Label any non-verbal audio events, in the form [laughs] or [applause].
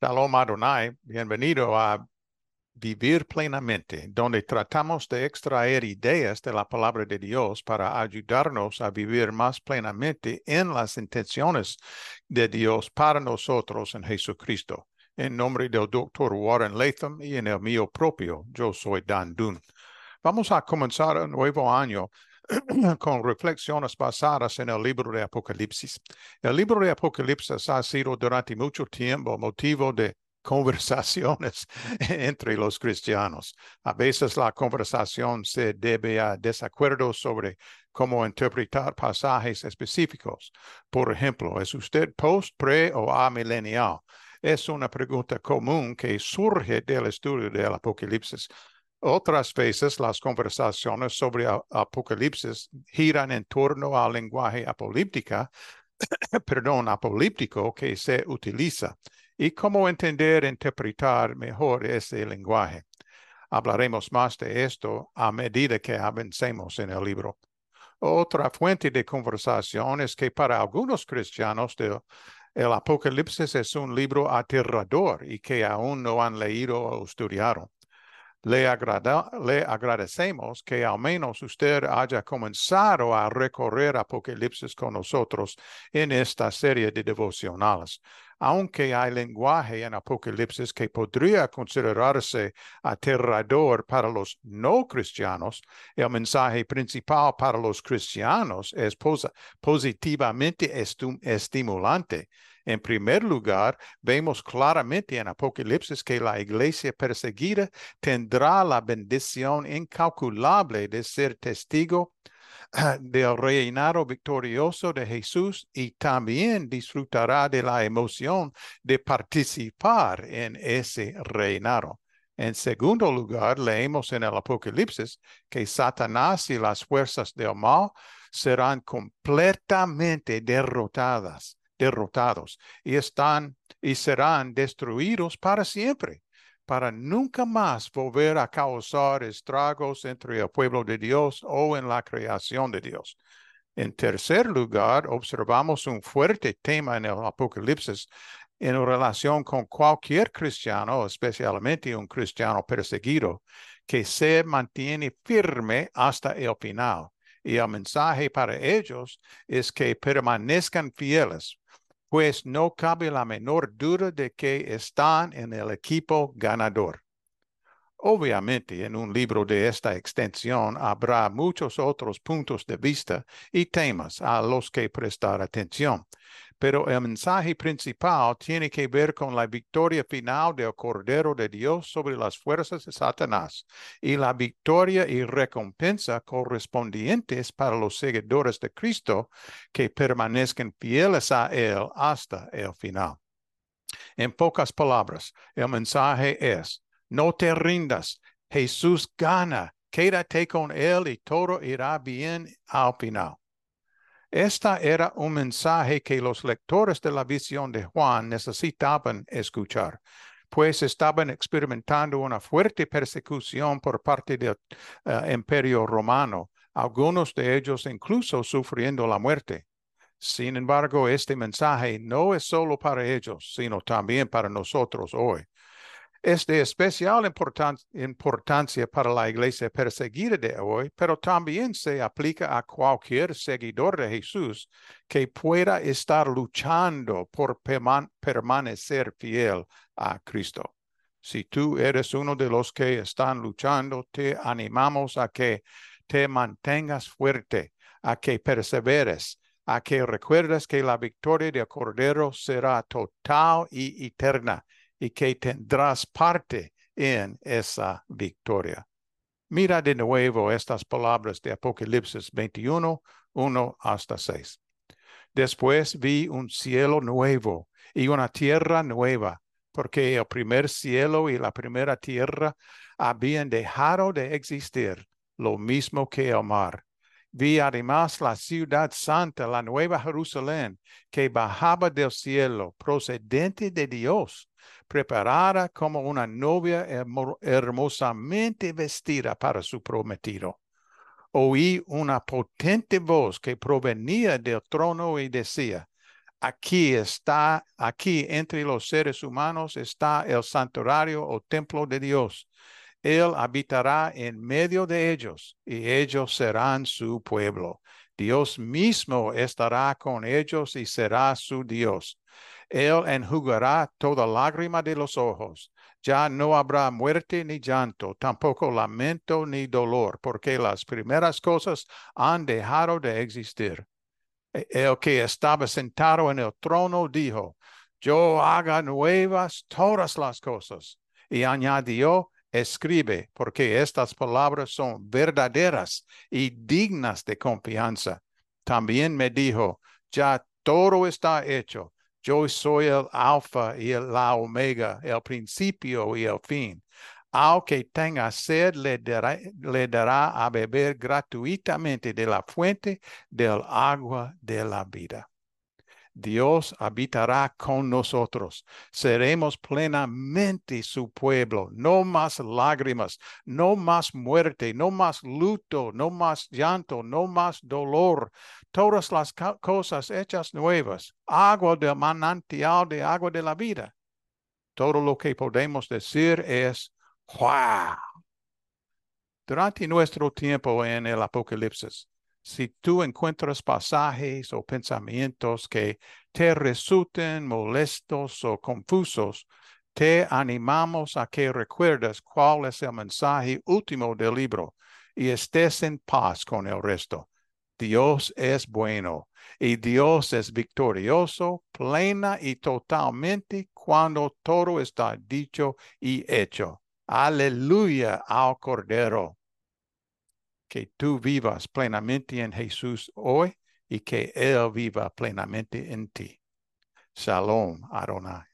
Shalom Adonai, bienvenido a Vivir Plenamente, donde tratamos de extraer ideas de la palabra de Dios para ayudarnos a vivir más plenamente en las intenciones de Dios para nosotros en Jesucristo. En nombre del doctor Warren Latham y en el mío propio, yo soy Dan Dunn. Vamos a comenzar un nuevo año [clears throat] con reflexiones basadas en el libro de Apocalipsis. El libro de Apocalipsis ha sido durante mucho tiempo motivo de [laughs] conversaciones [laughs] entre los cristianos. A veces la conversación se debe a desacuerdos sobre cómo interpretar pasajes específicos. Por ejemplo, ¿es usted post, pre o amilenial? Es una pregunta común que surge del estudio del Apocalipsis. Otras veces las conversaciones sobre Apocalipsis giran en torno al lenguaje apolíptica, [coughs] perdón, apolíptico que se utiliza y cómo entender e interpretar mejor ese lenguaje. Hablaremos más de esto a medida que avancemos en el libro. Otra fuente de conversación es que para algunos cristianos el Apocalipsis es un libro aterrador y que aún no han leído o estudiado. Le, le, agradecemos que al menos usted haya comenzado a recorrer Apocalipsis con nosotros en esta serie de devocionales. Aunque hay lenguaje en Apocalipsis que podría considerarse aterrador para los no cristianos, el mensaje principal para los cristianos es positivamente estimulante en primer lugar, vemos claramente en Apocalipsis que la iglesia perseguida tendrá la bendición incalculable de ser testigo [clears throat] del reinado victorioso de Jesús y también disfrutará de la emoción de participar en ese reinado. En segundo lugar, leemos en el Apocalipsis que Satanás y las fuerzas del mal serán completamente derrotadas derrotados y están y serán destruidos para siempre, para nunca más volver a causar estragos entre el pueblo de Dios o en la creación de Dios. En tercer lugar, observamos un fuerte tema en el Apocalipsis en relación con cualquier cristiano, especialmente un cristiano perseguido, que se mantiene firme hasta el final. Y el mensaje para ellos es que permanezcan fieles, pues no cabe la menor duda de que están en el equipo ganador. Obviamente, en un libro de esta extensión habrá muchos otros puntos de vista y temas a los que prestar atención, pero el mensaje principal tiene que ver con la victoria final del Cordero de Dios sobre las fuerzas de Satanás y la victoria y recompensa correspondientes para los seguidores de Cristo que permanezcan fieles a Él hasta el final. En pocas palabras, el mensaje es, no te rindas, Jesús gana, quédate con Él y todo irá bien al final. Esta era un mensaje que los lectores de la visión de Juan necesitaban escuchar, pues estaban experimentando una fuerte persecución por parte del eh, imperio romano, algunos de ellos incluso sufriendo la muerte. Sin embargo, este mensaje no es solo para ellos, sino también para nosotros hoy es de especial importancia para la iglesia perseguida de hoy, pero también se aplica a cualquier seguidor de Jesús que pueda estar luchando por permanecer fiel a Cristo. Si tú eres uno de los que están luchando, te animamos a que te mantengas fuerte, a que perseveres, a que recuerdes que la victoria del Cordero será total y eterna y que tendrás parte en esa victoria. Mira de nuevo estas palabras de Apocalipsis 21, 1 hasta 6. Después vi un cielo nuevo y una tierra nueva, porque el primer cielo y la primera tierra habían dejado de existir, lo mismo que el mar. Vi además la ciudad santa, la nueva Jerusalén, que bajaba del cielo, procedente de Dios, preparada como una novia hermosamente vestida para su prometido. Oí una potente voz que provenía del trono y decía, Aquí está, aquí entre los seres humanos está el santuario o templo de Dios. Él habitará en medio de ellos y ellos serán su pueblo. Dios mismo estará con ellos y será su Dios. Él enjugará toda lágrima de los ojos. Ya no habrá muerte ni llanto, tampoco lamento ni dolor, porque las primeras cosas han dejado de existir. E, el que estaba sentado en el trono dijo, yo haga nuevas todas las cosas. Y añadió, escribe, porque estas palabras son verdaderas y dignas de confianza. También me dijo, ya todo está hecho. Yo soy el alfa y el, la omega, el principio y el fin. Aunque tenga sed, le dará, a beber gratuitamente de la fuente del agua de la vida. Dios habitará con nosotros. Seremos plenamente su pueblo. No más lágrimas, no más muerte, no más luto, no más llanto, no más dolor. Todas las cosas hechas nuevas. Agua del manantial de agua de la vida. Todo lo que podemos decir es ¡Wow! Durante nuestro tiempo en el Apocalipsis, si tú encuentras pasajes o pensamientos que te resulten molestos o confusos, te animamos a que recuerdes cuál es el mensaje último del libro y estés en paz con el resto. Dios es bueno y Dios es victorioso, plena y totalmente cuando todo está dicho y hecho. Aleluya al Cordero. Que tú vivas plenamente en Jesús hoy y que Él viva plenamente en ti. Shalom, Adonai.